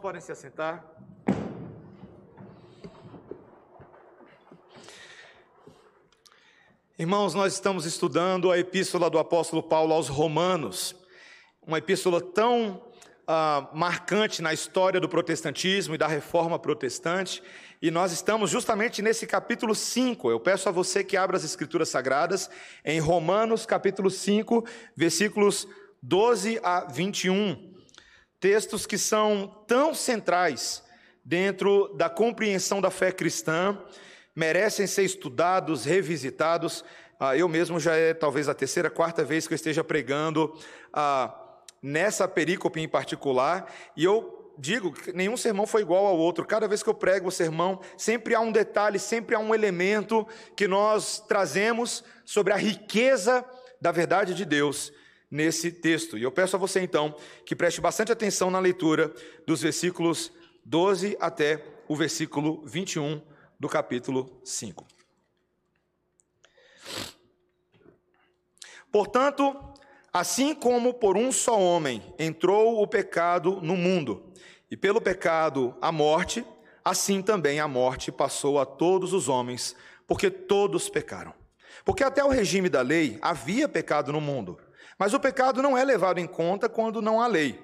podem se assentar. Irmãos, nós estamos estudando a epístola do apóstolo Paulo aos Romanos, uma epístola tão ah, marcante na história do protestantismo e da reforma protestante, e nós estamos justamente nesse capítulo 5. Eu peço a você que abra as Escrituras Sagradas em Romanos, capítulo 5, versículos 12 a 21. Textos que são tão centrais dentro da compreensão da fé cristã, merecem ser estudados, revisitados. Ah, eu mesmo já é talvez a terceira, quarta vez que eu esteja pregando ah, nessa perícope em particular, e eu digo que nenhum sermão foi igual ao outro. Cada vez que eu prego o sermão, sempre há um detalhe, sempre há um elemento que nós trazemos sobre a riqueza da verdade de Deus nesse texto. E eu peço a você então que preste bastante atenção na leitura dos versículos 12 até o versículo 21 do capítulo 5. Portanto, assim como por um só homem entrou o pecado no mundo, e pelo pecado a morte, assim também a morte passou a todos os homens, porque todos pecaram. Porque até o regime da lei havia pecado no mundo, mas o pecado não é levado em conta quando não há lei.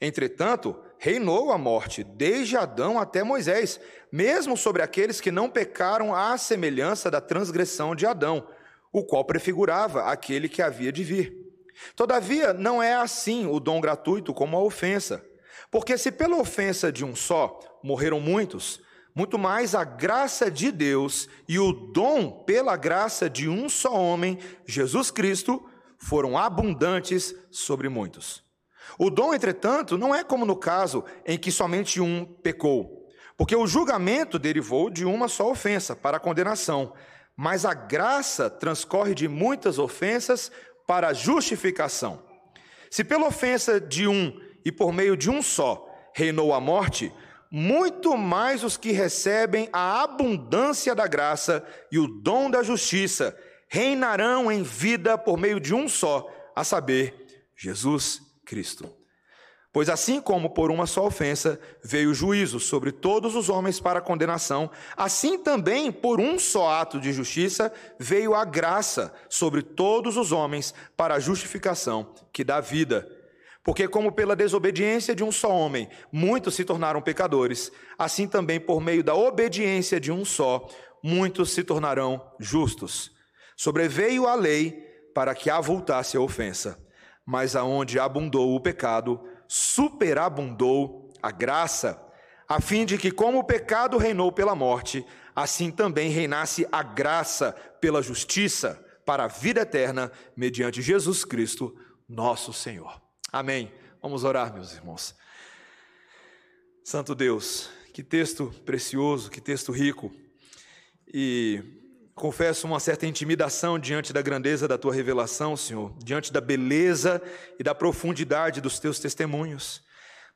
Entretanto, reinou a morte desde Adão até Moisés, mesmo sobre aqueles que não pecaram à semelhança da transgressão de Adão, o qual prefigurava aquele que havia de vir. Todavia, não é assim o dom gratuito como a ofensa. Porque se pela ofensa de um só morreram muitos, muito mais a graça de Deus e o dom pela graça de um só homem, Jesus Cristo, foram abundantes sobre muitos. O dom, entretanto, não é como no caso em que somente um pecou, porque o julgamento derivou de uma só ofensa para a condenação, mas a graça transcorre de muitas ofensas para a justificação. Se pela ofensa de um e por meio de um só reinou a morte, muito mais os que recebem a abundância da graça e o dom da justiça reinarão em vida por meio de um só, a saber, Jesus Cristo. Pois assim como por uma só ofensa veio o juízo sobre todos os homens para condenação, assim também por um só ato de justiça veio a graça sobre todos os homens para a justificação que dá vida porque, como pela desobediência de um só homem, muitos se tornaram pecadores, assim também por meio da obediência de um só, muitos se tornarão justos. Sobreveio a lei para que avultasse a ofensa, mas aonde abundou o pecado, superabundou a graça, a fim de que, como o pecado reinou pela morte, assim também reinasse a graça pela justiça para a vida eterna, mediante Jesus Cristo, nosso Senhor. Amém. Vamos orar, meus irmãos. Santo Deus, que texto precioso, que texto rico. E confesso uma certa intimidação diante da grandeza da tua revelação, Senhor, diante da beleza e da profundidade dos teus testemunhos.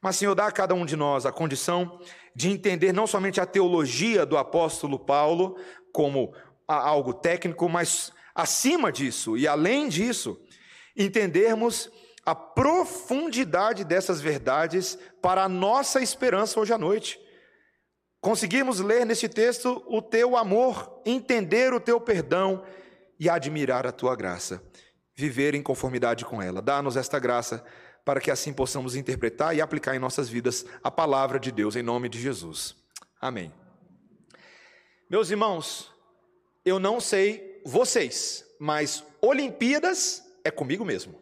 Mas, Senhor, dá a cada um de nós a condição de entender não somente a teologia do apóstolo Paulo como algo técnico, mas acima disso e além disso, entendermos a profundidade dessas verdades para a nossa esperança hoje à noite. Conseguimos ler nesse texto o teu amor, entender o teu perdão e admirar a tua graça, viver em conformidade com ela. Dá-nos esta graça para que assim possamos interpretar e aplicar em nossas vidas a palavra de Deus, em nome de Jesus. Amém. Meus irmãos, eu não sei vocês, mas Olimpíadas é comigo mesmo.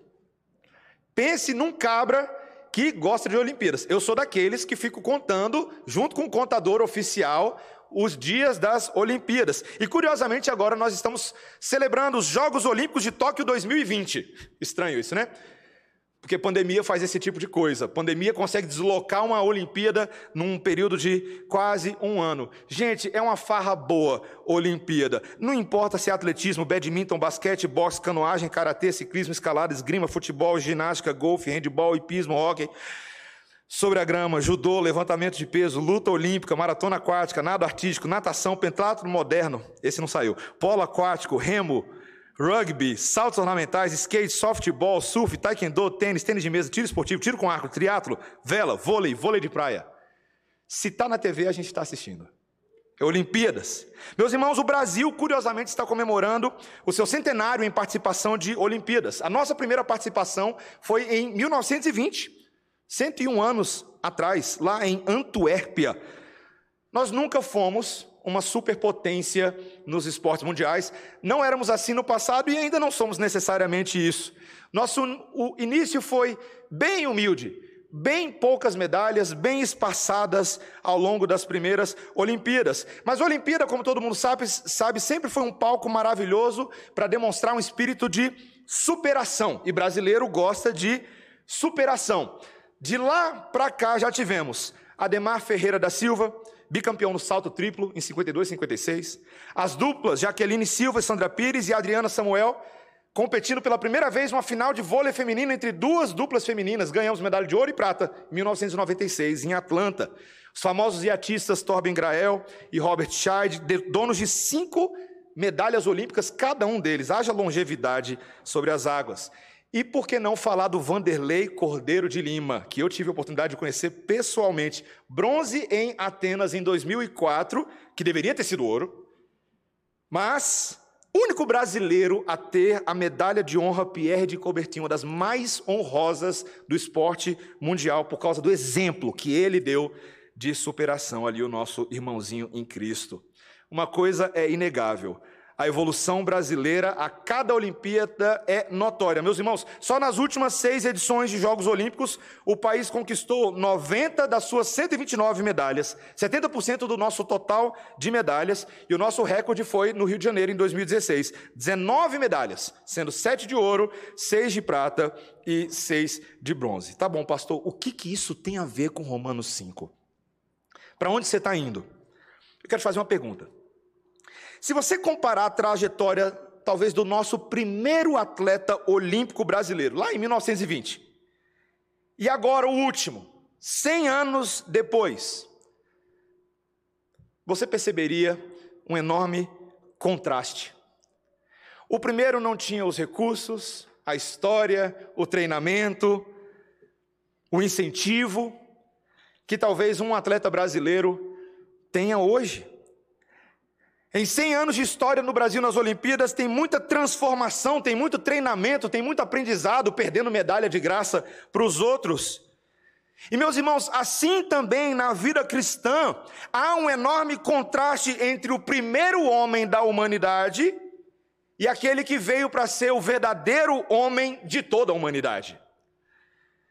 Pense num cabra que gosta de Olimpíadas. Eu sou daqueles que fico contando, junto com o contador oficial, os dias das Olimpíadas. E curiosamente, agora nós estamos celebrando os Jogos Olímpicos de Tóquio 2020. Estranho isso, né? Porque pandemia faz esse tipo de coisa. Pandemia consegue deslocar uma Olimpíada num período de quase um ano. Gente, é uma farra boa Olimpíada. Não importa se é atletismo, badminton, basquete, boxe, canoagem, karatê, ciclismo, escalada, esgrima, futebol, ginástica, golfe, handebol, hipismo, hóquei. Sobre a grama, judô, levantamento de peso, luta olímpica, maratona aquática, nado artístico, natação, pentatlo moderno, esse não saiu, polo aquático, remo, rugby, saltos ornamentais, skate, softball, surf, taekwondo, tênis, tênis de mesa, tiro esportivo, tiro com arco, triatlo, vela, vôlei, vôlei de praia. Se está na TV, a gente está assistindo. É Olimpíadas. Meus irmãos, o Brasil, curiosamente, está comemorando o seu centenário em participação de Olimpíadas. A nossa primeira participação foi em 1920, 101 anos atrás, lá em Antuérpia. Nós nunca fomos uma superpotência nos esportes mundiais. Não éramos assim no passado e ainda não somos necessariamente isso. Nosso o início foi bem humilde, bem poucas medalhas, bem espaçadas ao longo das primeiras Olimpíadas. Mas a Olimpíada, como todo mundo sabe, sabe sempre foi um palco maravilhoso para demonstrar um espírito de superação. E brasileiro gosta de superação. De lá para cá já tivemos Ademar Ferreira da Silva, bicampeão no salto triplo em 52 e 56. As duplas Jaqueline Silva Sandra Pires e Adriana Samuel competindo pela primeira vez uma final de vôlei feminino entre duas duplas femininas. Ganhamos medalha de ouro e prata em 1996, em Atlanta. Os famosos iatistas Torben Grael e Robert Scheid, donos de cinco medalhas olímpicas, cada um deles. Haja longevidade sobre as águas. E por que não falar do Vanderlei Cordeiro de Lima, que eu tive a oportunidade de conhecer pessoalmente. Bronze em Atenas em 2004, que deveria ter sido ouro, mas único brasileiro a ter a medalha de honra Pierre de Coubertin, uma das mais honrosas do esporte mundial, por causa do exemplo que ele deu de superação ali, o nosso irmãozinho em Cristo. Uma coisa é inegável. A evolução brasileira a cada Olimpíada é notória. Meus irmãos, só nas últimas seis edições de Jogos Olímpicos, o país conquistou 90 das suas 129 medalhas, 70% do nosso total de medalhas, e o nosso recorde foi no Rio de Janeiro em 2016. 19 medalhas, sendo 7 de ouro, 6 de prata e 6 de bronze. Tá bom, pastor, o que, que isso tem a ver com Romanos 5? Para onde você está indo? Eu quero te fazer uma pergunta. Se você comparar a trajetória, talvez, do nosso primeiro atleta olímpico brasileiro, lá em 1920, e agora o último, 100 anos depois, você perceberia um enorme contraste. O primeiro não tinha os recursos, a história, o treinamento, o incentivo que talvez um atleta brasileiro tenha hoje. Em 100 anos de história no Brasil nas Olimpíadas, tem muita transformação, tem muito treinamento, tem muito aprendizado, perdendo medalha de graça para os outros. E meus irmãos, assim também na vida cristã, há um enorme contraste entre o primeiro homem da humanidade e aquele que veio para ser o verdadeiro homem de toda a humanidade.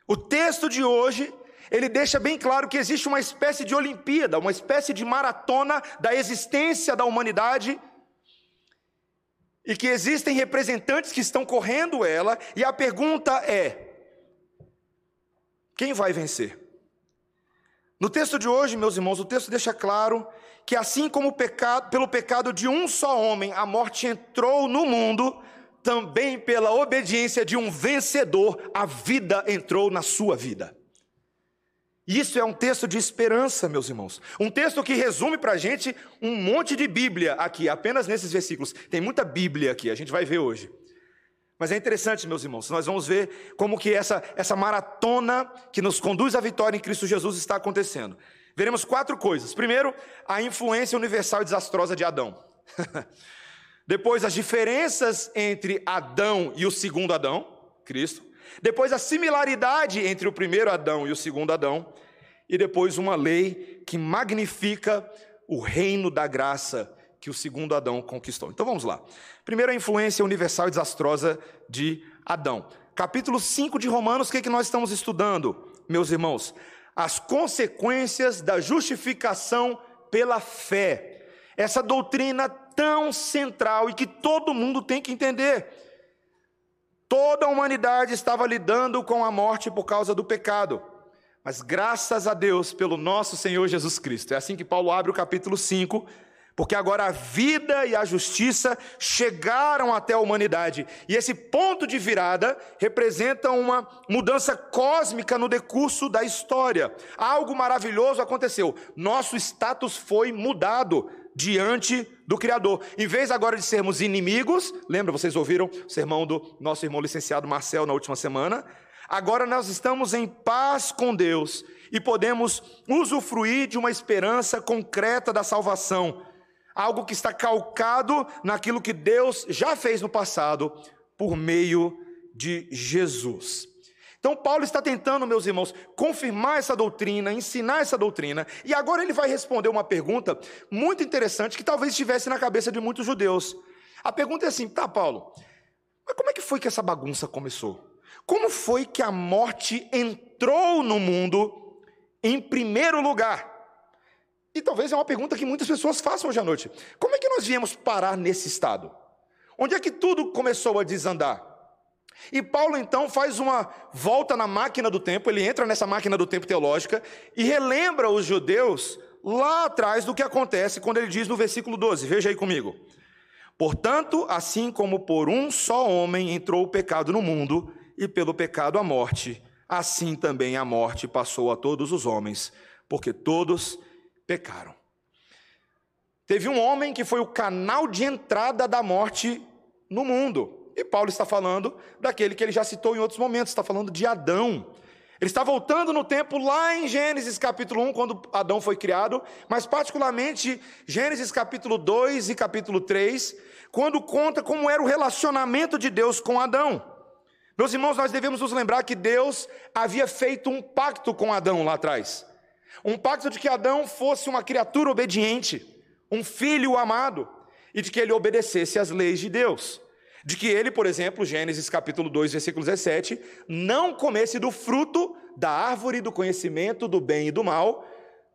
O texto de hoje ele deixa bem claro que existe uma espécie de Olimpíada, uma espécie de maratona da existência da humanidade, e que existem representantes que estão correndo ela, e a pergunta é: quem vai vencer? No texto de hoje, meus irmãos, o texto deixa claro que assim como pecado, pelo pecado de um só homem a morte entrou no mundo, também pela obediência de um vencedor a vida entrou na sua vida. Isso é um texto de esperança, meus irmãos. Um texto que resume para a gente um monte de Bíblia aqui, apenas nesses versículos. Tem muita Bíblia aqui, a gente vai ver hoje. Mas é interessante, meus irmãos, nós vamos ver como que essa, essa maratona que nos conduz à vitória em Cristo Jesus está acontecendo. Veremos quatro coisas. Primeiro, a influência universal e desastrosa de Adão. Depois, as diferenças entre Adão e o segundo Adão, Cristo. Depois, a similaridade entre o primeiro Adão e o segundo Adão. E depois, uma lei que magnifica o reino da graça que o segundo Adão conquistou. Então vamos lá. Primeiro, a influência universal e desastrosa de Adão. Capítulo 5 de Romanos, o que, é que nós estamos estudando, meus irmãos? As consequências da justificação pela fé. Essa doutrina tão central e que todo mundo tem que entender. Toda a humanidade estava lidando com a morte por causa do pecado. Mas graças a Deus pelo nosso Senhor Jesus Cristo. É assim que Paulo abre o capítulo 5, porque agora a vida e a justiça chegaram até a humanidade. E esse ponto de virada representa uma mudança cósmica no decurso da história. Algo maravilhoso aconteceu. Nosso status foi mudado diante do Criador. Em vez agora de sermos inimigos, lembra, vocês ouviram o sermão do nosso irmão licenciado Marcel na última semana? Agora nós estamos em paz com Deus e podemos usufruir de uma esperança concreta da salvação, algo que está calcado naquilo que Deus já fez no passado por meio de Jesus. Então, Paulo está tentando, meus irmãos, confirmar essa doutrina, ensinar essa doutrina, e agora ele vai responder uma pergunta muito interessante que talvez estivesse na cabeça de muitos judeus. A pergunta é assim: tá, Paulo, mas como é que foi que essa bagunça começou? Como foi que a morte entrou no mundo em primeiro lugar? E talvez é uma pergunta que muitas pessoas façam hoje à noite. Como é que nós viemos parar nesse estado? Onde é que tudo começou a desandar? E Paulo então faz uma volta na máquina do tempo, ele entra nessa máquina do tempo teológica e relembra os judeus lá atrás do que acontece quando ele diz no versículo 12, veja aí comigo. Portanto, assim como por um só homem entrou o pecado no mundo, e pelo pecado a morte, assim também a morte passou a todos os homens, porque todos pecaram. Teve um homem que foi o canal de entrada da morte no mundo. E Paulo está falando daquele que ele já citou em outros momentos, está falando de Adão. Ele está voltando no tempo lá em Gênesis capítulo 1, quando Adão foi criado, mas particularmente Gênesis capítulo 2 e capítulo 3, quando conta como era o relacionamento de Deus com Adão. Meus irmãos, nós devemos nos lembrar que Deus havia feito um pacto com Adão lá atrás. Um pacto de que Adão fosse uma criatura obediente, um filho amado, e de que ele obedecesse às leis de Deus. De que ele, por exemplo, Gênesis capítulo 2, versículo 17, não comesse do fruto da árvore do conhecimento do bem e do mal,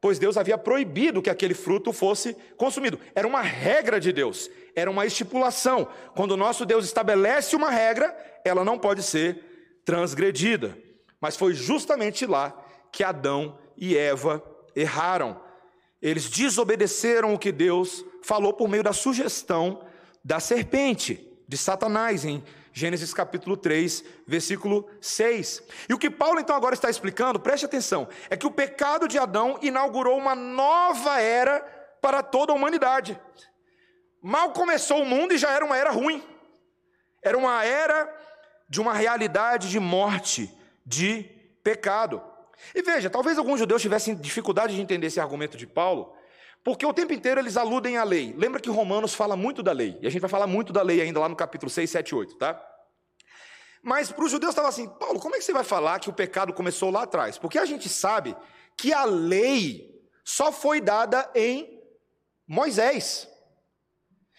pois Deus havia proibido que aquele fruto fosse consumido. Era uma regra de Deus, era uma estipulação. Quando o nosso Deus estabelece uma regra, ela não pode ser transgredida. Mas foi justamente lá que Adão e Eva erraram. Eles desobedeceram o que Deus falou por meio da sugestão da serpente, de Satanás, em Gênesis capítulo 3, versículo 6. E o que Paulo então agora está explicando, preste atenção, é que o pecado de Adão inaugurou uma nova era para toda a humanidade. Mal começou o mundo e já era uma era ruim. Era uma era de uma realidade de morte, de pecado. E veja, talvez alguns judeus tivessem dificuldade de entender esse argumento de Paulo, porque o tempo inteiro eles aludem à lei. Lembra que Romanos fala muito da lei, e a gente vai falar muito da lei ainda lá no capítulo 6, 7 e 8, tá? Mas para os judeus estava assim, Paulo, como é que você vai falar que o pecado começou lá atrás? Porque a gente sabe que a lei só foi dada em Moisés.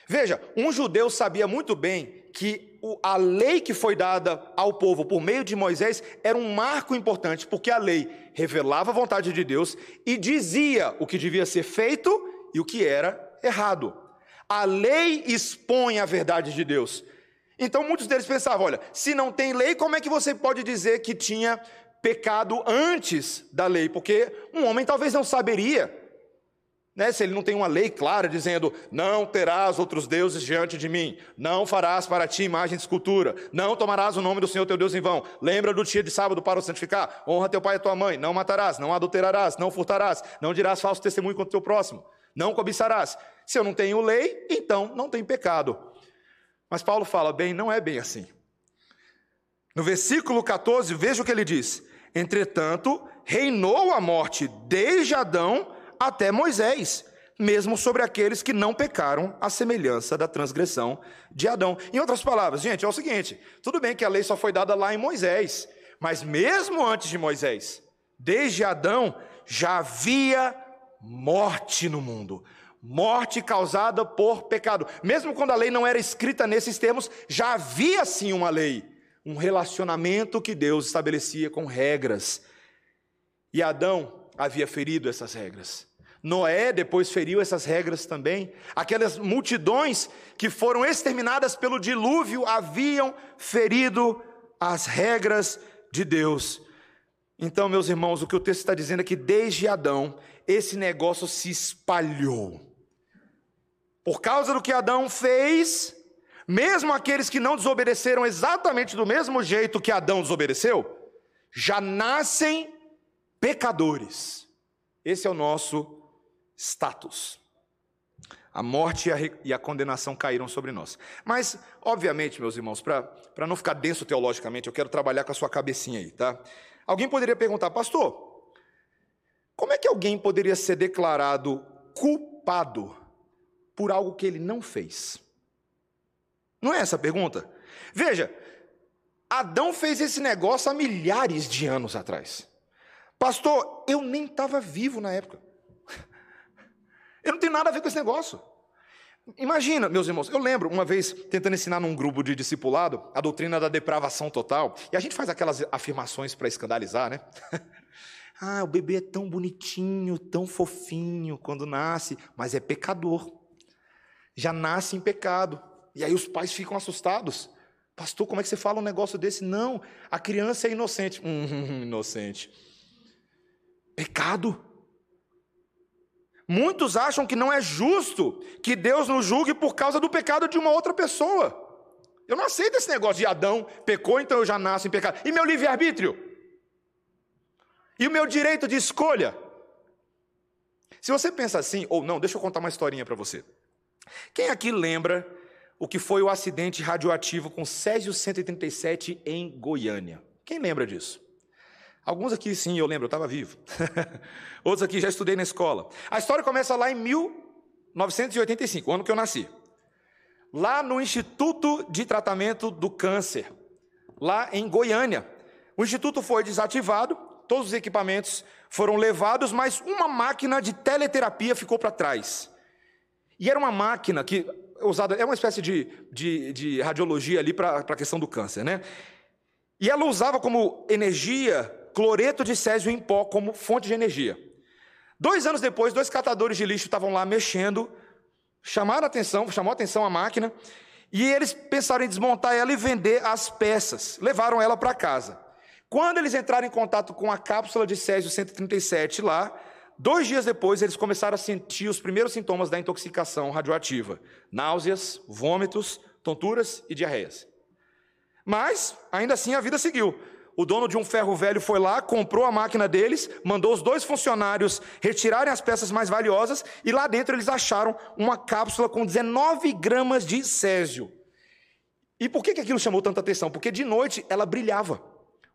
Veja, um judeu sabia muito bem que a lei que foi dada ao povo por meio de Moisés era um marco importante, porque a lei revelava a vontade de Deus e dizia o que devia ser feito e o que era errado. A lei expõe a verdade de Deus. Então muitos deles pensavam: olha, se não tem lei, como é que você pode dizer que tinha pecado antes da lei? Porque um homem talvez não saberia né, se ele não tem uma lei clara dizendo: não terás outros deuses diante de mim, não farás para ti imagem de escultura, não tomarás o nome do Senhor teu Deus em vão, lembra do dia de sábado para o santificar, honra teu pai e tua mãe, não matarás, não adulterarás, não furtarás, não dirás falso testemunho contra o teu próximo, não cobiçarás. Se eu não tenho lei, então não tem pecado. Mas Paulo fala: bem, não é bem assim. No versículo 14, veja o que ele diz: Entretanto, reinou a morte desde Adão até Moisés, mesmo sobre aqueles que não pecaram à semelhança da transgressão de Adão. Em outras palavras, gente, é o seguinte: tudo bem que a lei só foi dada lá em Moisés, mas mesmo antes de Moisés, desde Adão, já havia morte no mundo. Morte causada por pecado. Mesmo quando a lei não era escrita nesses termos, já havia sim uma lei, um relacionamento que Deus estabelecia com regras. E Adão havia ferido essas regras. Noé depois feriu essas regras também. Aquelas multidões que foram exterminadas pelo dilúvio haviam ferido as regras de Deus. Então, meus irmãos, o que o texto está dizendo é que desde Adão, esse negócio se espalhou. Por causa do que Adão fez, mesmo aqueles que não desobedeceram exatamente do mesmo jeito que Adão desobedeceu, já nascem pecadores. Esse é o nosso status. A morte e a, e a, condenação caíram sobre nós. Mas, obviamente, meus irmãos, para não ficar denso teologicamente, eu quero trabalhar com a sua cabecinha aí, tá? Alguém poderia perguntar, pastor, Como é que alguém poderia ser declarado culpado por algo que ele não fez? Não é essa a pergunta? Veja, Adão fez esse negócio há milhares de anos atrás. Pastor, eu nem estava vivo na época. Eu não tenho nada a ver com esse negócio. Imagina, meus irmãos, eu lembro uma vez tentando ensinar num grupo de discipulado a doutrina da depravação total, e a gente faz aquelas afirmações para escandalizar, né? ah, o bebê é tão bonitinho, tão fofinho quando nasce, mas é pecador. Já nasce em pecado. E aí os pais ficam assustados. Pastor, como é que você fala um negócio desse? Não, a criança é inocente. Hum, inocente. Pecado. Muitos acham que não é justo que Deus nos julgue por causa do pecado de uma outra pessoa. Eu não aceito esse negócio de Adão pecou, então eu já nasço em pecado. E meu livre-arbítrio? E o meu direito de escolha? Se você pensa assim, ou não, deixa eu contar uma historinha para você. Quem aqui lembra o que foi o acidente radioativo com Césio 137 em Goiânia? Quem lembra disso? Alguns aqui sim, eu lembro, eu estava vivo. Outros aqui já estudei na escola. A história começa lá em 1985, o ano que eu nasci. Lá no Instituto de Tratamento do Câncer, lá em Goiânia. O instituto foi desativado, todos os equipamentos foram levados, mas uma máquina de teleterapia ficou para trás. E era uma máquina que usada, é uma espécie de, de, de radiologia ali para a questão do câncer, né? E ela usava como energia cloreto de césio em pó como fonte de energia. Dois anos depois, dois catadores de lixo estavam lá mexendo, chamaram a atenção, chamou a atenção a máquina, e eles pensaram em desmontar ela e vender as peças. Levaram ela para casa. Quando eles entraram em contato com a cápsula de césio 137 lá, dois dias depois eles começaram a sentir os primeiros sintomas da intoxicação radioativa: náuseas, vômitos, tonturas e diarreias. Mas, ainda assim, a vida seguiu. O dono de um ferro velho foi lá, comprou a máquina deles, mandou os dois funcionários retirarem as peças mais valiosas e lá dentro eles acharam uma cápsula com 19 gramas de césio. E por que, que aquilo chamou tanta atenção? Porque de noite ela brilhava,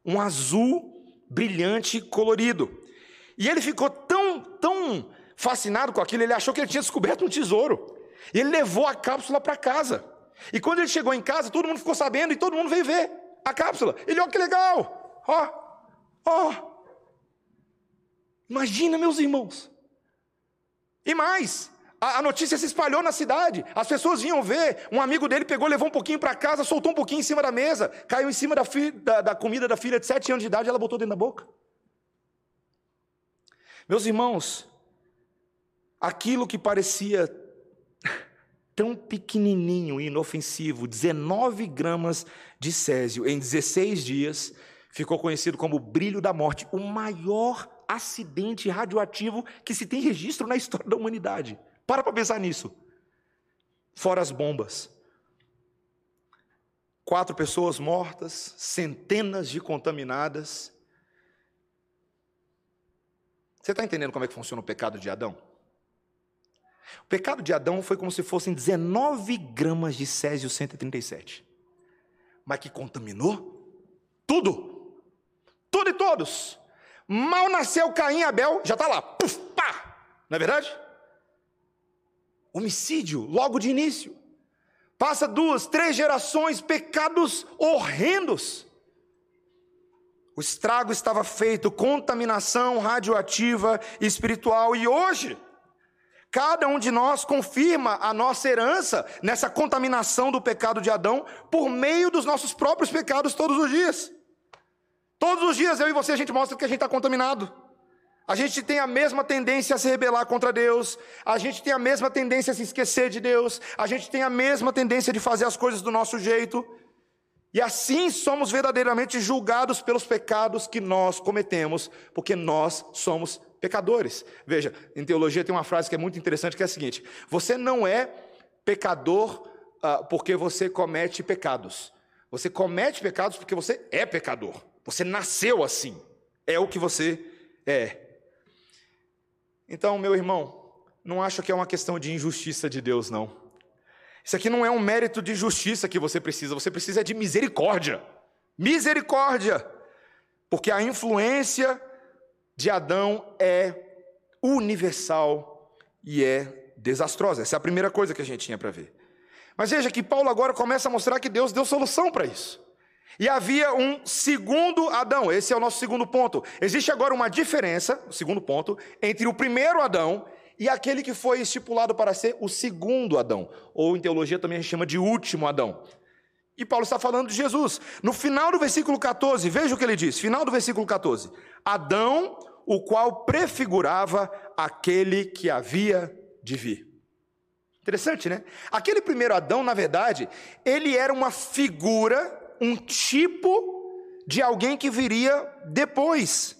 um azul brilhante colorido. E ele ficou tão, tão fascinado com aquilo, ele achou que ele tinha descoberto um tesouro. E ele levou a cápsula para casa. E quando ele chegou em casa, todo mundo ficou sabendo e todo mundo veio ver a cápsula. Ele, olha que legal. Ó, ó. Imagina, meus irmãos. E mais, a, a, notícia se espalhou na cidade. As pessoas vinham ver. Um amigo dele pegou, levou um pouquinho para casa, soltou um pouquinho em cima da mesa, caiu em cima da, da, da comida da filha de sete anos de idade, ela botou dentro da boca. Meus irmãos, aquilo que parecia tão pequenininho e inofensivo, 19 gramas de césio em 16 dias, ficou conhecido como brilho da morte, o maior acidente radioativo que se tem registro na história da humanidade. Para para pensar nisso. Fora as bombas. Quatro pessoas mortas, centenas de contaminadas. Você está entendendo como é que funciona o pecado de Adão? O pecado de Adão foi como se fossem 19 gramas de Césio 137. Mas que contaminou tudo. Tudo e todos. Mal nasceu Caim e Abel, já está lá. Puf, pá. Não é verdade? Homicídio, logo de início. Passa duas, três gerações, pecados horrendos. O estrago estava feito, contaminação radioativa espiritual. E hoje, Cada um de nós confirma a nossa herança nessa contaminação do pecado de Adão por meio dos nossos próprios pecados todos os dias. Todos os dias eu e você a gente mostra que a gente está contaminado. A gente tem a mesma tendência a se rebelar contra Deus, a gente tem a mesma tendência a se esquecer de Deus, a gente tem a mesma tendência de fazer as coisas do nosso jeito. E assim somos verdadeiramente julgados pelos pecados que nós cometemos, porque nós somos pecadores. Veja, em teologia tem uma frase que é muito interessante que é a seguinte: você não é pecador uh, porque você comete pecados. Você comete pecados porque você é pecador. Você nasceu assim. É o que você é. Então, meu irmão, não acho que é uma questão de injustiça de Deus, não. Isso aqui não é um mérito de justiça que você precisa, você precisa de misericórdia. Misericórdia. Porque a influência de Adão é universal e é desastrosa. Essa é a primeira coisa que a gente tinha para ver. Mas veja que Paulo agora começa a mostrar que Deus deu solução para isso. E havia um segundo Adão, esse é o nosso segundo ponto. Existe agora uma diferença, o segundo ponto, entre o primeiro Adão e aquele que foi estipulado para ser o segundo Adão, ou em teologia também a gente chama de último Adão. E Paulo está falando de Jesus. No final do versículo 14, veja o que ele diz: final do versículo 14: Adão, o qual prefigurava aquele que havia de vir. Interessante, né? Aquele primeiro Adão, na verdade, ele era uma figura, um tipo de alguém que viria depois.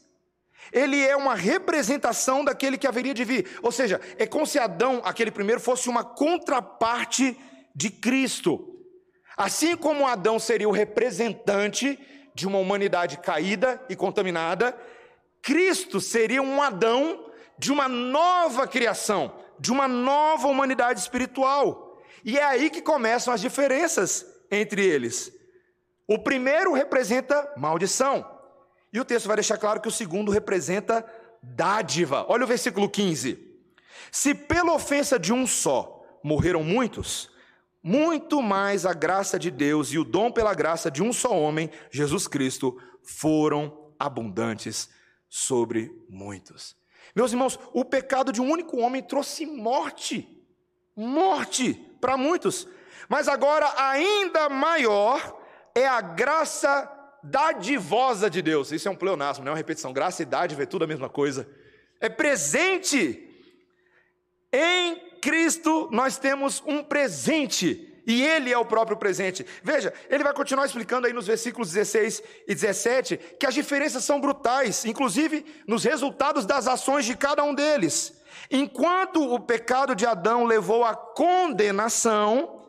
Ele é uma representação daquele que haveria de vir. Ou seja, é como se Adão, aquele primeiro, fosse uma contraparte de Cristo. Assim como Adão seria o representante de uma humanidade caída e contaminada, Cristo seria um Adão de uma nova criação, de uma nova humanidade espiritual. E é aí que começam as diferenças entre eles. O primeiro representa maldição, e o texto vai deixar claro que o segundo representa dádiva. Olha o versículo 15: Se pela ofensa de um só morreram muitos, muito mais a graça de Deus e o dom pela graça de um só homem, Jesus Cristo, foram abundantes sobre muitos. Meus irmãos, o pecado de um único homem trouxe morte, morte para muitos, mas agora ainda maior é a graça dadivosa de Deus. Isso é um pleonasmo, não é uma repetição. Graça e dádiva é tudo a mesma coisa. É presente em Cristo nós temos um presente. E Ele é o próprio presente. Veja, ele vai continuar explicando aí nos versículos 16 e 17 que as diferenças são brutais, inclusive nos resultados das ações de cada um deles. Enquanto o pecado de Adão levou à condenação,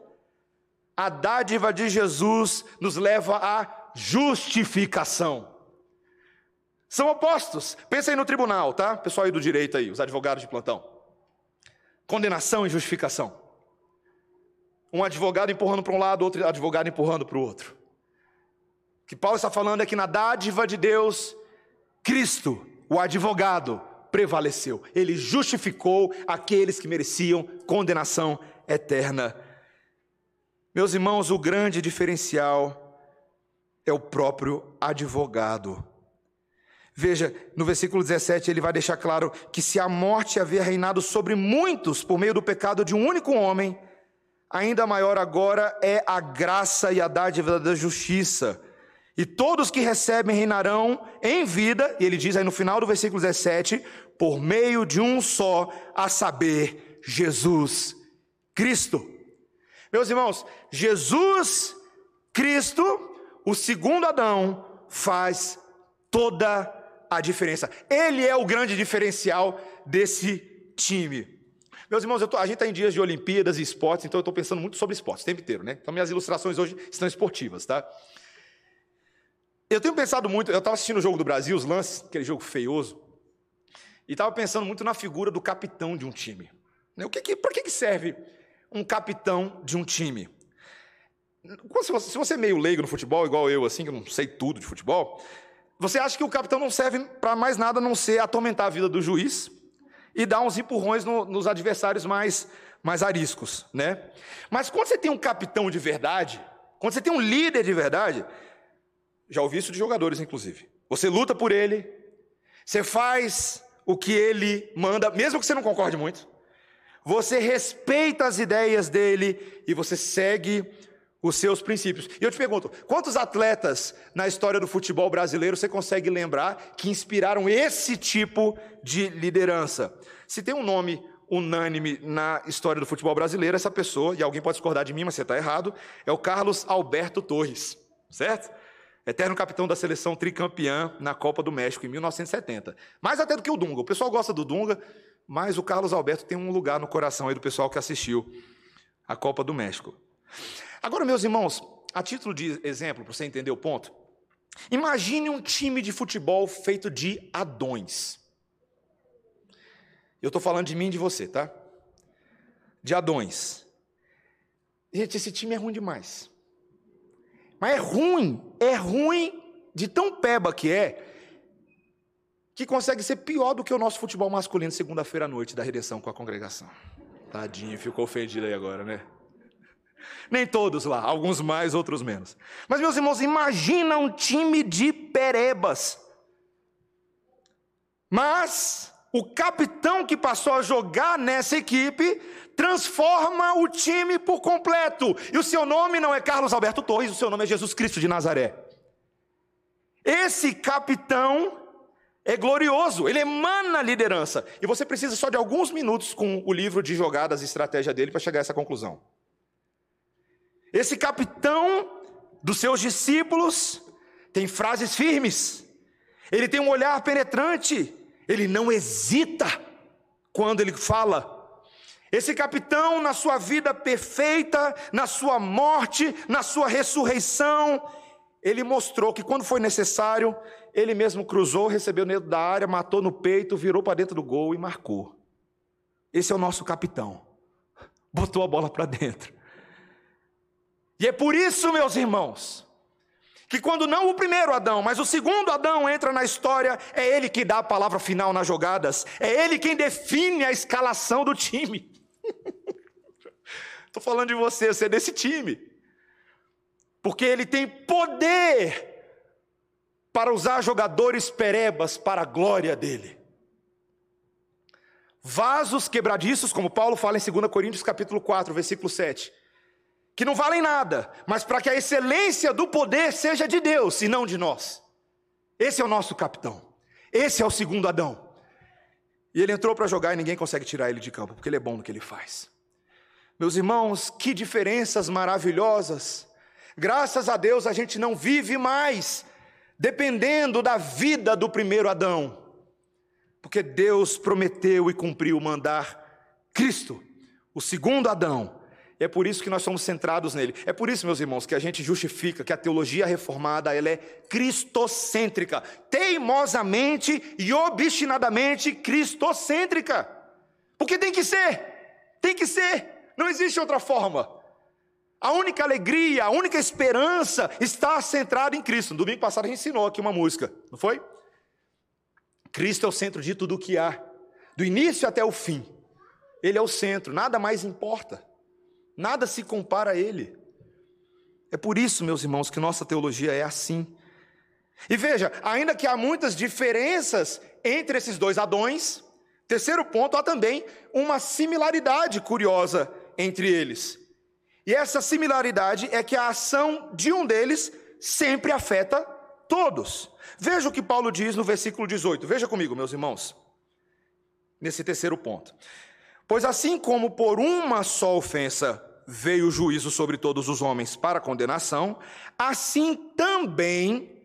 a dádiva de Jesus nos leva à justificação. São opostos. Pensa aí no tribunal, tá? Pessoal aí do direito aí, os advogados de plantão condenação e justificação. Um advogado empurrando para um lado, outro advogado empurrando para o outro. O que Paulo está falando é que na dádiva de Deus, Cristo, o advogado, prevaleceu. Ele justificou aqueles que mereciam condenação eterna. Meus irmãos, o grande diferencial é o próprio advogado. Veja, no versículo 17, ele vai deixar claro que se a morte havia reinado sobre muitos por meio do pecado de um único homem, ainda maior agora é a graça e a dádiva da justiça. E todos que recebem reinarão em vida, e ele diz aí no final do versículo 17, por meio de um só, a saber, Jesus Cristo. Meus irmãos, Jesus Cristo, o segundo Adão, faz toda a diferença. Ele é o grande diferencial desse time. Meus irmãos, tô, a gente está em dias de Olimpíadas e esportes, então eu estou pensando muito sobre esportes o tempo inteiro, né? Então minhas ilustrações hoje estão esportivas, tá? Eu tenho pensado muito, eu estava assistindo o jogo do Brasil, os lances, aquele jogo feioso, e estava pensando muito na figura do capitão de um time. Né? O que, que, Para que, serve um capitão de um time? Se você é meio leigo no futebol, igual eu, assim, que eu não sei tudo de futebol, você acha que o capitão não serve para mais nada a não ser atormentar a vida do juiz e dar uns empurrões no, nos adversários mais, mais ariscos, né? Mas quando você tem um capitão de verdade, quando você tem um líder de verdade, já ouvi isso de jogadores, inclusive. Você luta por ele, você faz o que ele manda, mesmo que você não concorde muito. Você respeita as ideias dele e você segue os seus princípios. E eu te pergunto, quantos atletas na história do futebol brasileiro você consegue lembrar que inspiraram esse tipo de liderança? Se tem um nome unânime na história do futebol brasileiro, essa pessoa, e alguém pode discordar de mim, mas você está errado, é o Carlos Alberto Torres, certo? Eterno capitão da seleção tricampeã na Copa do México em 1970. Mais até do que o Dunga. O pessoal gosta do Dunga, mas o Carlos Alberto tem um lugar no coração aí do pessoal que assistiu a Copa do México. Agora, meus irmãos, a título de exemplo, para você entender o ponto, imagine um time de futebol feito de adões. Eu estou falando de mim e de você, tá? De adões. Gente, esse time é ruim demais. Mas é ruim, é ruim de tão peba que é, que consegue ser pior do que o nosso futebol masculino segunda-feira à noite da redenção com a congregação. Tadinho, ficou ofendido aí agora, né? Nem todos lá, alguns mais, outros menos. Mas, meus irmãos, imagina um time de perebas. Mas o capitão que passou a jogar nessa equipe transforma o time por completo. E o seu nome não é Carlos Alberto Torres, o seu nome é Jesus Cristo de Nazaré. Esse capitão é glorioso, ele emana liderança. E você precisa só de alguns minutos com o livro de jogadas e estratégia dele para chegar a essa conclusão. Esse capitão dos seus discípulos tem frases firmes, ele tem um olhar penetrante, ele não hesita quando ele fala. Esse capitão, na sua vida perfeita, na sua morte, na sua ressurreição, ele mostrou que quando foi necessário, ele mesmo cruzou, recebeu dentro da área, matou no peito, virou para dentro do gol e marcou. Esse é o nosso capitão. Botou a bola para dentro. E é por isso, meus irmãos, que quando não o primeiro Adão, mas o segundo Adão entra na história, é ele que dá a palavra final nas jogadas, é ele quem define a escalação do time. Estou falando de você, você é desse time. Porque ele tem poder para usar jogadores perebas para a glória dele. Vasos quebradiços, como Paulo fala em 2 Coríntios capítulo 4, versículo 7 que não valem nada, mas para que a excelência do poder seja de Deus e não de nós. Esse é o nosso capitão. Esse é o segundo Adão. E ele entrou para jogar e ninguém consegue tirar ele de campo, porque ele é bom no que ele faz. Meus irmãos, que diferenças maravilhosas. Graças a Deus a gente não vive mais dependendo da vida do primeiro Adão, porque Deus prometeu e cumpriu mandar Cristo, o segundo Adão, é por isso que nós somos centrados nele. É por isso, meus irmãos, que a gente justifica que a teologia reformada ela é cristocêntrica, teimosamente e obstinadamente cristocêntrica. Porque tem que ser. Tem que ser. Não existe outra forma. A única alegria, a única esperança está centrada em Cristo. No domingo passado a gente ensinou aqui uma música, não foi? Cristo é o centro de tudo o que há, do início até o fim. Ele é o centro, nada mais importa. Nada se compara a ele. É por isso, meus irmãos, que nossa teologia é assim. E veja, ainda que há muitas diferenças entre esses dois Adões, terceiro ponto, há também uma similaridade curiosa entre eles. E essa similaridade é que a ação de um deles sempre afeta todos. Veja o que Paulo diz no versículo 18. Veja comigo, meus irmãos, nesse terceiro ponto. Pois assim como por uma só ofensa veio o juízo sobre todos os homens para condenação, assim também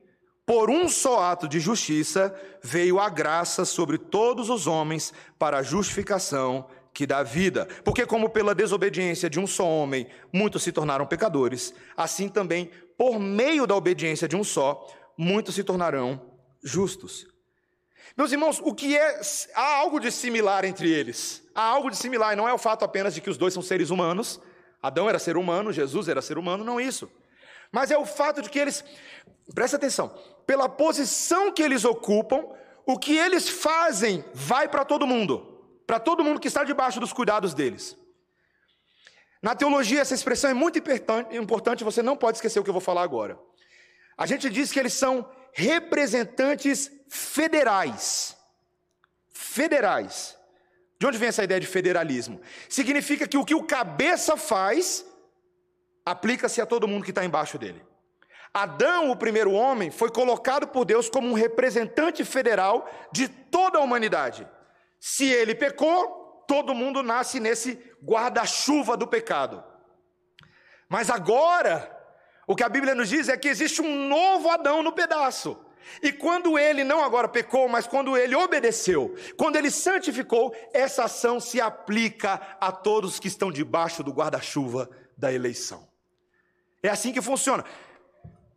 por um só ato de justiça veio a graça sobre todos os homens para a justificação que dá vida. Porque, como pela desobediência de um só homem muitos se tornaram pecadores, assim também, por meio da obediência de um só, muitos se tornarão justos. Meus irmãos, o que é. Há algo de similar entre eles. Há algo de similar, e não é o fato apenas de que os dois são seres humanos. Adão era ser humano, Jesus era ser humano, não isso. Mas é o fato de que eles. Presta atenção. Pela posição que eles ocupam, o que eles fazem vai para todo mundo. Para todo mundo que está debaixo dos cuidados deles. Na teologia, essa expressão é muito importante, você não pode esquecer o que eu vou falar agora. A gente diz que eles são representantes federais. Federais. De onde vem essa ideia de federalismo? Significa que o que o cabeça faz, aplica-se a todo mundo que está embaixo dele. Adão, o primeiro homem, foi colocado por Deus como um representante federal de toda a humanidade. Se ele pecou, todo mundo nasce nesse guarda-chuva do pecado. Mas agora, o que a Bíblia nos diz é que existe um novo Adão no pedaço. E quando ele não agora pecou, mas quando ele obedeceu, quando ele santificou, essa ação se aplica a todos que estão debaixo do guarda-chuva da eleição. É assim que funciona.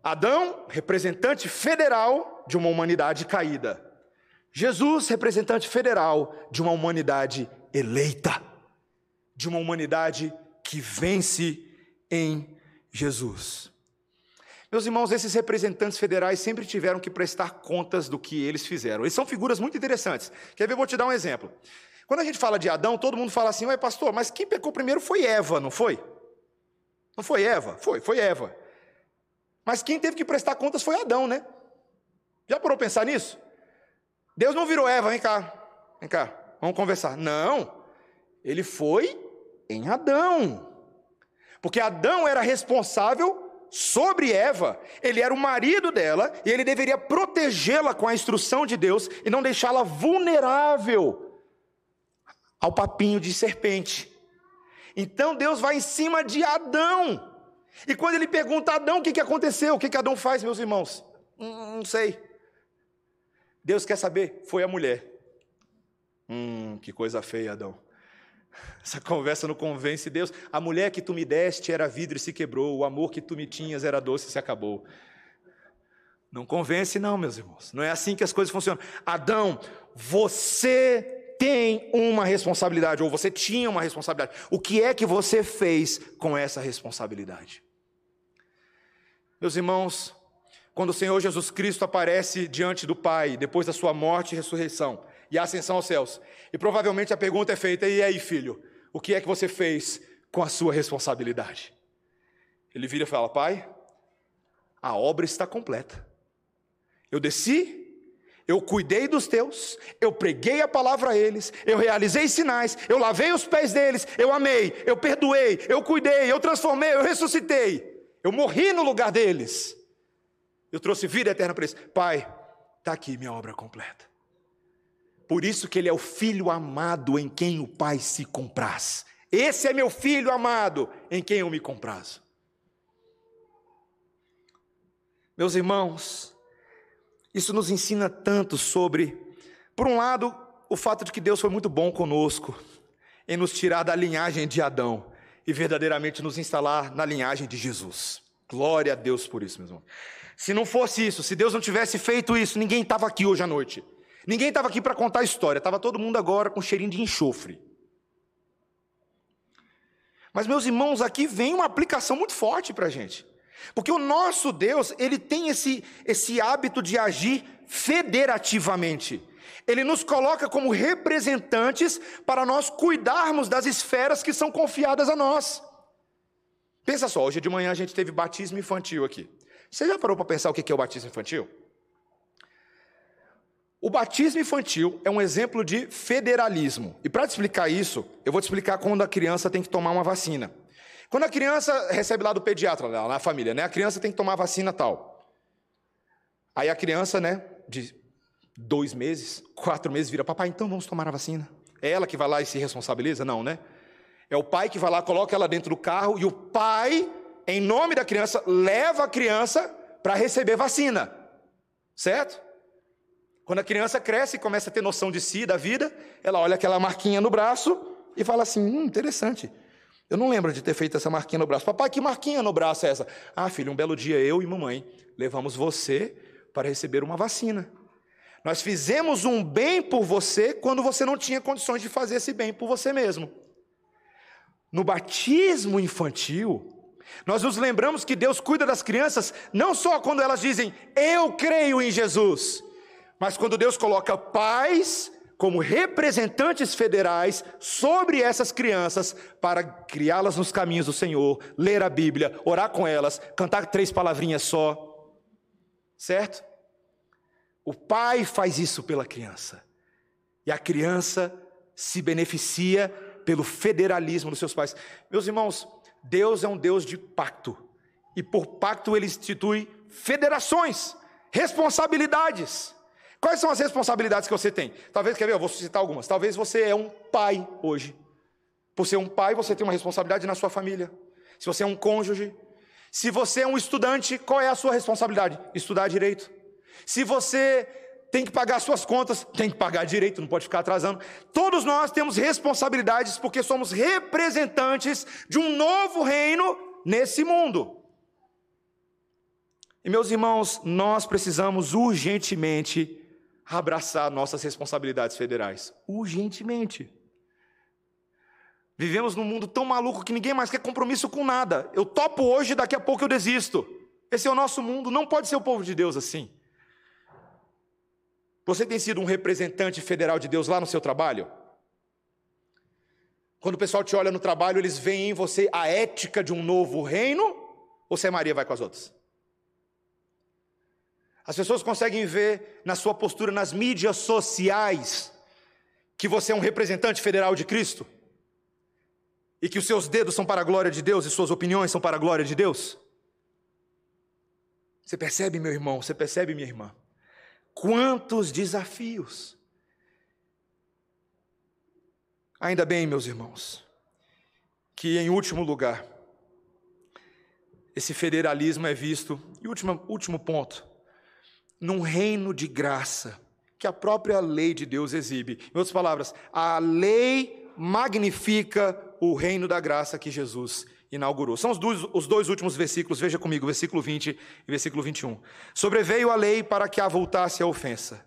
Adão, representante federal de uma humanidade caída. Jesus, representante federal de uma humanidade eleita, de uma humanidade que vence em Jesus. Meus irmãos, esses representantes federais sempre tiveram que prestar contas do que eles fizeram. Eles são figuras muito interessantes. Quer ver? Vou te dar um exemplo. Quando a gente fala de Adão, todo mundo fala assim: Ué, pastor, mas quem pecou primeiro foi Eva, não foi? Não foi Eva? Foi, foi Eva. Mas quem teve que prestar contas foi Adão, né? Já parou pensar nisso? Deus não virou Eva, vem cá, vem cá, vamos conversar. Não, ele foi em Adão. Porque Adão era responsável sobre Eva, ele era o marido dela e ele deveria protegê-la com a instrução de Deus e não deixá-la vulnerável ao papinho de serpente. Então Deus vai em cima de Adão. E quando ele pergunta a Adão o que, que aconteceu, o que, que Adão faz, meus irmãos? Hum, não sei. Deus quer saber, foi a mulher. Hum, que coisa feia, Adão. Essa conversa não convence Deus. A mulher que tu me deste era vidro e se quebrou, o amor que tu me tinhas era doce e se acabou. Não convence, não, meus irmãos. Não é assim que as coisas funcionam. Adão, você tem uma responsabilidade, ou você tinha uma responsabilidade. O que é que você fez com essa responsabilidade? Meus irmãos, quando o Senhor Jesus Cristo aparece diante do Pai, depois da sua morte e ressurreição, e a ascensão aos céus. E provavelmente a pergunta é feita: e aí, filho, o que é que você fez com a sua responsabilidade? Ele vira e fala: Pai, a obra está completa. Eu desci, eu cuidei dos teus, eu preguei a palavra a eles, eu realizei sinais, eu lavei os pés deles, eu amei, eu perdoei, eu cuidei, eu transformei, eu ressuscitei, eu morri no lugar deles. Eu trouxe vida eterna para eles. Pai, está aqui minha obra completa. Por isso que ele é o filho amado em quem o Pai se compraz. Esse é meu filho amado em quem eu me comprazo. Meus irmãos, isso nos ensina tanto sobre, por um lado, o fato de que Deus foi muito bom conosco em nos tirar da linhagem de Adão e verdadeiramente nos instalar na linhagem de Jesus. Glória a Deus por isso, meus irmãos. Se não fosse isso, se Deus não tivesse feito isso, ninguém estava aqui hoje à noite. Ninguém estava aqui para contar a história, estava todo mundo agora com cheirinho de enxofre. Mas, meus irmãos, aqui vem uma aplicação muito forte para a gente. Porque o nosso Deus, ele tem esse, esse hábito de agir federativamente. Ele nos coloca como representantes para nós cuidarmos das esferas que são confiadas a nós. Pensa só, hoje de manhã a gente teve batismo infantil aqui. Você já parou para pensar o que é o batismo infantil? O batismo infantil é um exemplo de federalismo. E para te explicar isso, eu vou te explicar quando a criança tem que tomar uma vacina. Quando a criança recebe lá do pediatra, lá na família, né? A criança tem que tomar vacina tal. Aí a criança, né, de dois meses, quatro meses, vira, papai, então vamos tomar a vacina. É ela que vai lá e se responsabiliza? Não, né? É o pai que vai lá, coloca ela dentro do carro e o pai, em nome da criança, leva a criança para receber vacina. Certo? Quando a criança cresce e começa a ter noção de si, da vida, ela olha aquela marquinha no braço e fala assim: hum, interessante. Eu não lembro de ter feito essa marquinha no braço. Papai, que marquinha no braço é essa? Ah, filho, um belo dia eu e mamãe levamos você para receber uma vacina. Nós fizemos um bem por você quando você não tinha condições de fazer esse bem por você mesmo. No batismo infantil, nós nos lembramos que Deus cuida das crianças não só quando elas dizem eu creio em Jesus, mas quando Deus coloca pais como representantes federais sobre essas crianças para criá-las nos caminhos do Senhor, ler a Bíblia, orar com elas, cantar três palavrinhas só. Certo? O pai faz isso pela criança. E a criança se beneficia pelo federalismo dos seus pais. Meus irmãos, Deus é um Deus de pacto. E por pacto ele institui federações, responsabilidades. Quais são as responsabilidades que você tem? Talvez, quer ver, eu vou citar algumas. Talvez você é um pai hoje. Por ser um pai, você tem uma responsabilidade na sua família. Se você é um cônjuge. Se você é um estudante, qual é a sua responsabilidade? Estudar direito. Se você tem que pagar suas contas, tem que pagar direito, não pode ficar atrasando. Todos nós temos responsabilidades porque somos representantes de um novo reino nesse mundo. E meus irmãos, nós precisamos urgentemente abraçar nossas responsabilidades federais. Urgentemente. Vivemos num mundo tão maluco que ninguém mais quer compromisso com nada. Eu topo hoje, daqui a pouco eu desisto. Esse é o nosso mundo, não pode ser o povo de Deus assim. Você tem sido um representante federal de Deus lá no seu trabalho? Quando o pessoal te olha no trabalho, eles veem em você a ética de um novo reino? Ou você é Maria vai com as outras? As pessoas conseguem ver na sua postura nas mídias sociais que você é um representante federal de Cristo? E que os seus dedos são para a glória de Deus e suas opiniões são para a glória de Deus? Você percebe, meu irmão? Você percebe, minha irmã? Quantos desafios! Ainda bem, meus irmãos, que em último lugar, esse federalismo é visto, e último, último ponto, num reino de graça que a própria lei de Deus exibe. Em outras palavras, a lei magnifica o reino da graça que Jesus inaugurou. São os dois, os dois últimos versículos, veja comigo, versículo 20 e versículo 21. Sobreveio a lei para que avultasse a ofensa,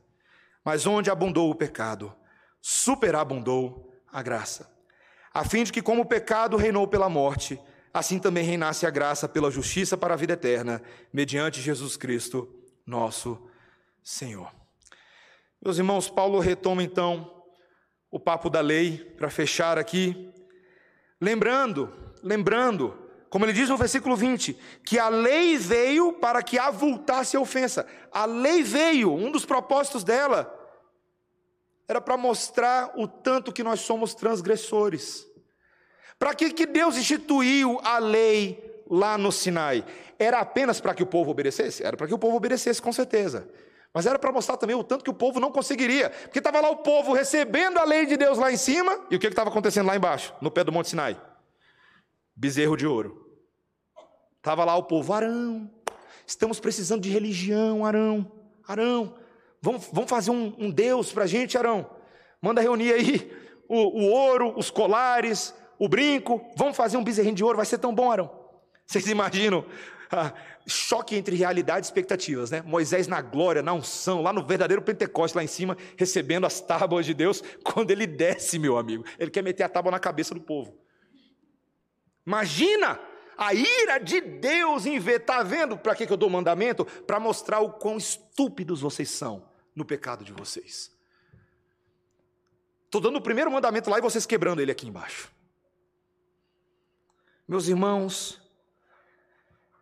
mas onde abundou o pecado, superabundou a graça, a fim de que, como o pecado reinou pela morte, assim também reinasse a graça pela justiça para a vida eterna, mediante Jesus Cristo, nosso Senhor. Meus irmãos, Paulo retoma então o papo da lei para fechar aqui, lembrando, lembrando, como ele diz no versículo 20, que a lei veio para que avultasse a ofensa. A lei veio, um dos propósitos dela era para mostrar o tanto que nós somos transgressores. Para que, que Deus instituiu a lei lá no Sinai? Era apenas para que o povo obedecesse? Era para que o povo obedecesse, com certeza. Mas era para mostrar também o tanto que o povo não conseguiria. Porque estava lá o povo recebendo a lei de Deus lá em cima, e o que estava acontecendo lá embaixo, no pé do Monte Sinai? Bezerro de ouro. Estava lá o povo, Arão, estamos precisando de religião, Arão, Arão, vamos, vamos fazer um, um Deus para a gente, Arão. Manda reunir aí o, o ouro, os colares, o brinco, vamos fazer um bezerrinho de ouro, vai ser tão bom, Arão. Vocês imaginam ah, choque entre realidade e expectativas, né? Moisés na glória, na unção, lá no verdadeiro Pentecoste, lá em cima, recebendo as tábuas de Deus, quando ele desce, meu amigo, ele quer meter a tábua na cabeça do povo. Imagina a ira de Deus em ver, tá vendo para que, que eu dou mandamento? Para mostrar o quão estúpidos vocês são no pecado de vocês. Estou dando o primeiro mandamento lá e vocês quebrando ele aqui embaixo. Meus irmãos,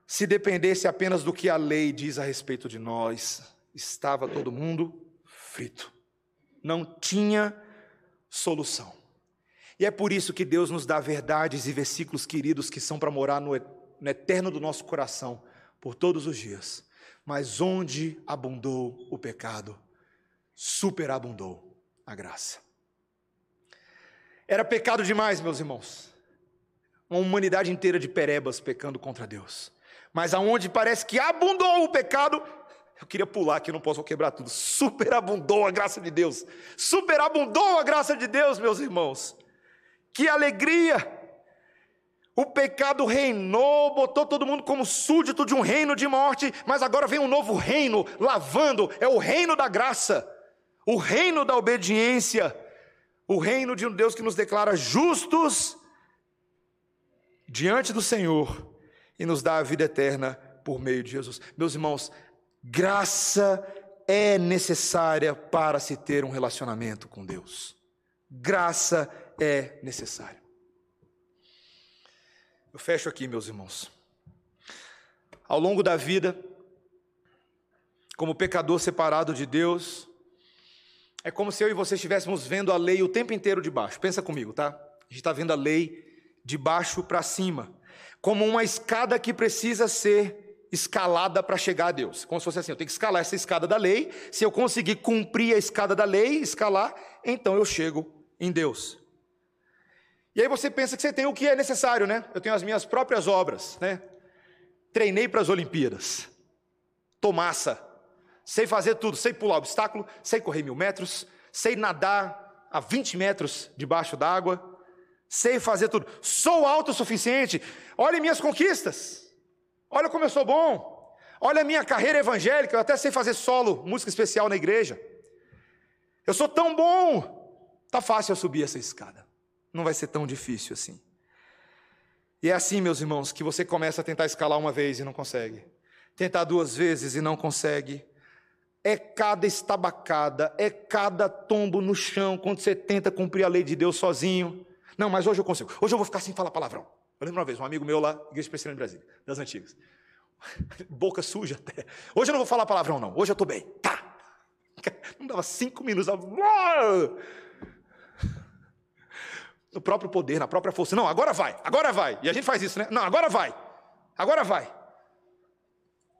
se dependesse apenas do que a lei diz a respeito de nós, estava todo mundo frito. Não tinha solução. E é por isso que Deus nos dá verdades e versículos queridos que são para morar no eterno do nosso coração por todos os dias. Mas onde abundou o pecado, superabundou a graça. Era pecado demais, meus irmãos. Uma humanidade inteira de perebas pecando contra Deus. Mas aonde parece que abundou o pecado, eu queria pular aqui, não posso quebrar tudo. Superabundou a graça de Deus. Superabundou a graça de Deus, meus irmãos. Que alegria! O pecado reinou, botou todo mundo como súdito de um reino de morte, mas agora vem um novo reino lavando, é o reino da graça, o reino da obediência, o reino de um Deus que nos declara justos diante do Senhor e nos dá a vida eterna por meio de Jesus. Meus irmãos, graça é necessária para se ter um relacionamento com Deus. Graça é necessária. Eu fecho aqui, meus irmãos. Ao longo da vida, como pecador separado de Deus, é como se eu e você estivéssemos vendo a lei o tempo inteiro de baixo. Pensa comigo, tá? A gente está vendo a lei de baixo para cima como uma escada que precisa ser escalada para chegar a Deus. Como se fosse assim, eu tenho que escalar essa escada da lei. Se eu conseguir cumprir a escada da lei, escalar, então eu chego em Deus. E aí você pensa que você tem o que é necessário, né? Eu tenho as minhas próprias obras, né? Treinei para as Olimpíadas. Tô massa. Sei fazer tudo, sei pular obstáculo, sei correr mil metros, sei nadar a 20 metros debaixo d'água, sei fazer tudo, sou autossuficiente, olha minhas conquistas, olha como eu sou bom, olha a minha carreira evangélica, eu até sei fazer solo, música especial na igreja. Eu sou tão bom, tá fácil eu subir essa escada, não vai ser tão difícil assim. E é assim, meus irmãos, que você começa a tentar escalar uma vez e não consegue. tentar duas vezes e não consegue. É cada estabacada, é cada tombo no chão quando você tenta cumprir a lei de Deus sozinho. Não, mas hoje eu consigo. Hoje eu vou ficar sem falar palavrão. Eu lembro uma vez, um amigo meu lá, igreja presbiteriana em Brasília, das antigas. Boca suja até. Hoje eu não vou falar palavrão, não. Hoje eu estou bem. Tá. Não dava cinco minutos. No próprio poder, na própria força. Não, agora vai, agora vai. E a gente faz isso, né? Não, agora vai. Agora vai.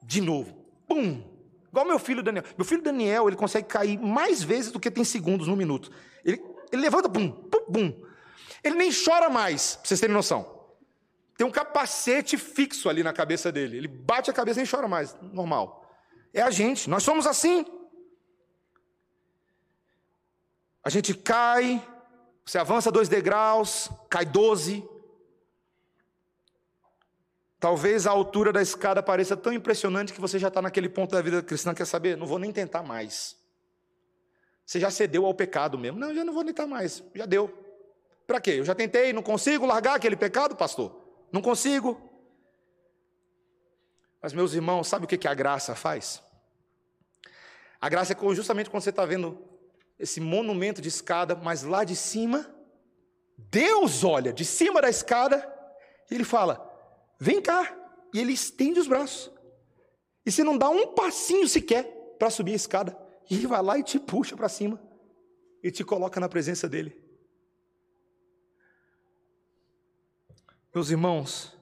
De novo. Pum. Igual meu filho Daniel. Meu filho Daniel, ele consegue cair mais vezes do que tem segundos no minuto. Ele, ele levanta, pum, pum, pum. Ele nem chora mais, para vocês terem noção. Tem um capacete fixo ali na cabeça dele. Ele bate a cabeça e nem chora mais. Normal. É a gente. Nós somos assim. A gente cai, você avança dois degraus, cai doze. Talvez a altura da escada pareça tão impressionante que você já está naquele ponto da vida cristã, quer saber? Não vou nem tentar mais. Você já cedeu ao pecado mesmo. Não, já não vou tentar mais. Já deu. Para quê? Eu já tentei, não consigo largar aquele pecado, pastor? Não consigo. Mas, meus irmãos, sabe o que a graça faz? A graça é justamente quando você está vendo esse monumento de escada, mas lá de cima, Deus olha de cima da escada e ele fala: Vem cá. E ele estende os braços. E você não dá um passinho sequer para subir a escada. E ele vai lá e te puxa para cima. E te coloca na presença dele. Meus irmãos,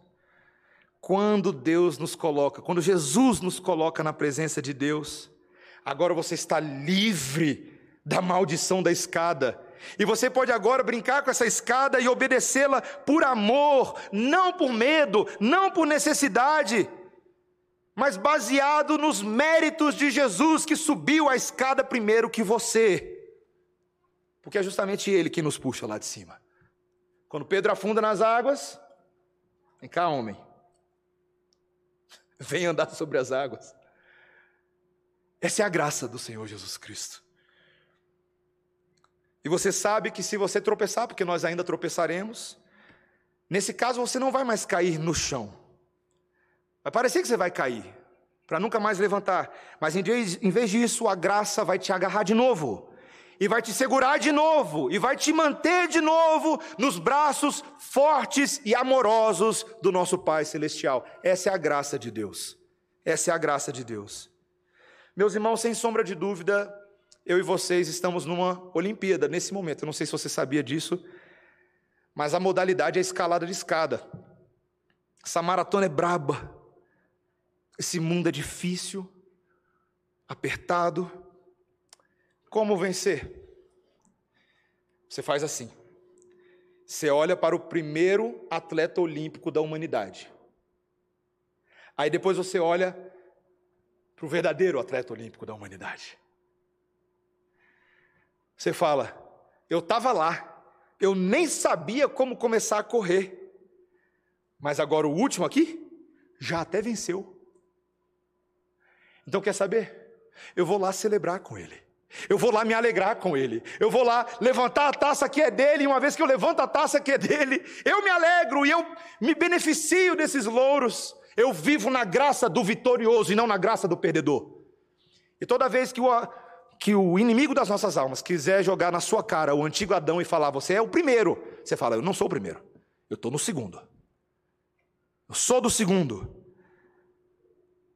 quando Deus nos coloca, quando Jesus nos coloca na presença de Deus, agora você está livre da maldição da escada. E você pode agora brincar com essa escada e obedecê-la por amor, não por medo, não por necessidade, mas baseado nos méritos de Jesus que subiu a escada primeiro que você. Porque é justamente Ele que nos puxa lá de cima. Quando Pedro afunda nas águas, Vem cá, homem. Vem andar sobre as águas. Essa é a graça do Senhor Jesus Cristo. E você sabe que se você tropeçar, porque nós ainda tropeçaremos, nesse caso você não vai mais cair no chão. Vai parecer que você vai cair, para nunca mais levantar. Mas em vez, em vez disso, a graça vai te agarrar de novo e vai te segurar de novo, e vai te manter de novo nos braços fortes e amorosos do nosso Pai Celestial. Essa é a graça de Deus. Essa é a graça de Deus. Meus irmãos, sem sombra de dúvida, eu e vocês estamos numa Olimpíada nesse momento. Eu não sei se você sabia disso, mas a modalidade é escalada de escada. Essa maratona é braba. Esse mundo é difícil, apertado, como vencer? Você faz assim. Você olha para o primeiro atleta olímpico da humanidade. Aí depois você olha para o verdadeiro atleta olímpico da humanidade. Você fala: Eu estava lá, eu nem sabia como começar a correr, mas agora o último aqui já até venceu. Então quer saber? Eu vou lá celebrar com ele. Eu vou lá me alegrar com ele. Eu vou lá levantar a taça que é dele, e uma vez que eu levanto a taça que é dele, eu me alegro e eu me beneficio desses louros. Eu vivo na graça do vitorioso e não na graça do perdedor. E toda vez que o, que o inimigo das nossas almas quiser jogar na sua cara o antigo Adão e falar, você é o primeiro, você fala, eu não sou o primeiro, eu estou no segundo. Eu sou do segundo.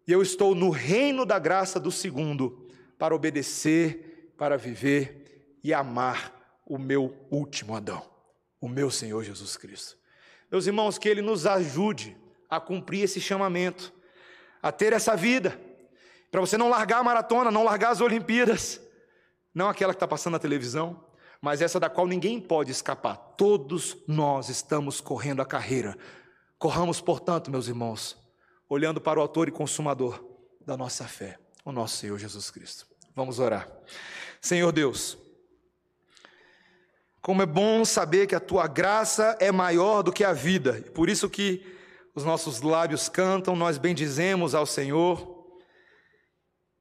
E eu estou no reino da graça do segundo para obedecer, para viver e amar o meu último Adão, o meu Senhor Jesus Cristo. Meus irmãos, que Ele nos ajude a cumprir esse chamamento, a ter essa vida, para você não largar a maratona, não largar as Olimpíadas, não aquela que está passando na televisão, mas essa da qual ninguém pode escapar. Todos nós estamos correndo a carreira. Corramos, portanto, meus irmãos, olhando para o Autor e Consumador da nossa fé o nosso Senhor Jesus Cristo. Vamos orar. Senhor Deus, como é bom saber que a tua graça é maior do que a vida, por isso que os nossos lábios cantam, nós bendizemos ao Senhor,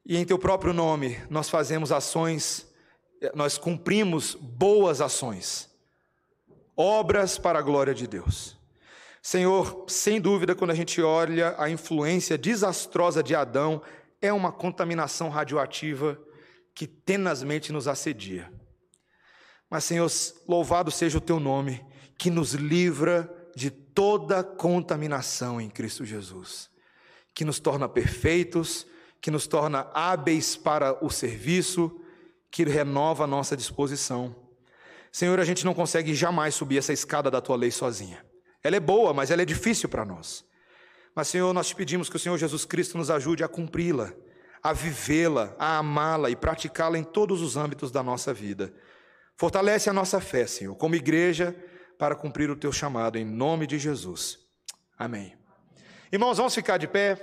e em teu próprio nome nós fazemos ações, nós cumprimos boas ações, obras para a glória de Deus. Senhor, sem dúvida, quando a gente olha a influência desastrosa de Adão, é uma contaminação radioativa que tenazmente nos assedia. Mas, Senhor, louvado seja o teu nome, que nos livra de toda contaminação em Cristo Jesus, que nos torna perfeitos, que nos torna hábeis para o serviço, que renova a nossa disposição. Senhor, a gente não consegue jamais subir essa escada da tua lei sozinha. Ela é boa, mas ela é difícil para nós. Mas, Senhor, nós te pedimos que o Senhor Jesus Cristo nos ajude a cumpri-la, a vivê-la, a amá-la e praticá-la em todos os âmbitos da nossa vida. Fortalece a nossa fé, Senhor, como igreja, para cumprir o teu chamado, em nome de Jesus. Amém. Irmãos, vamos ficar de pé.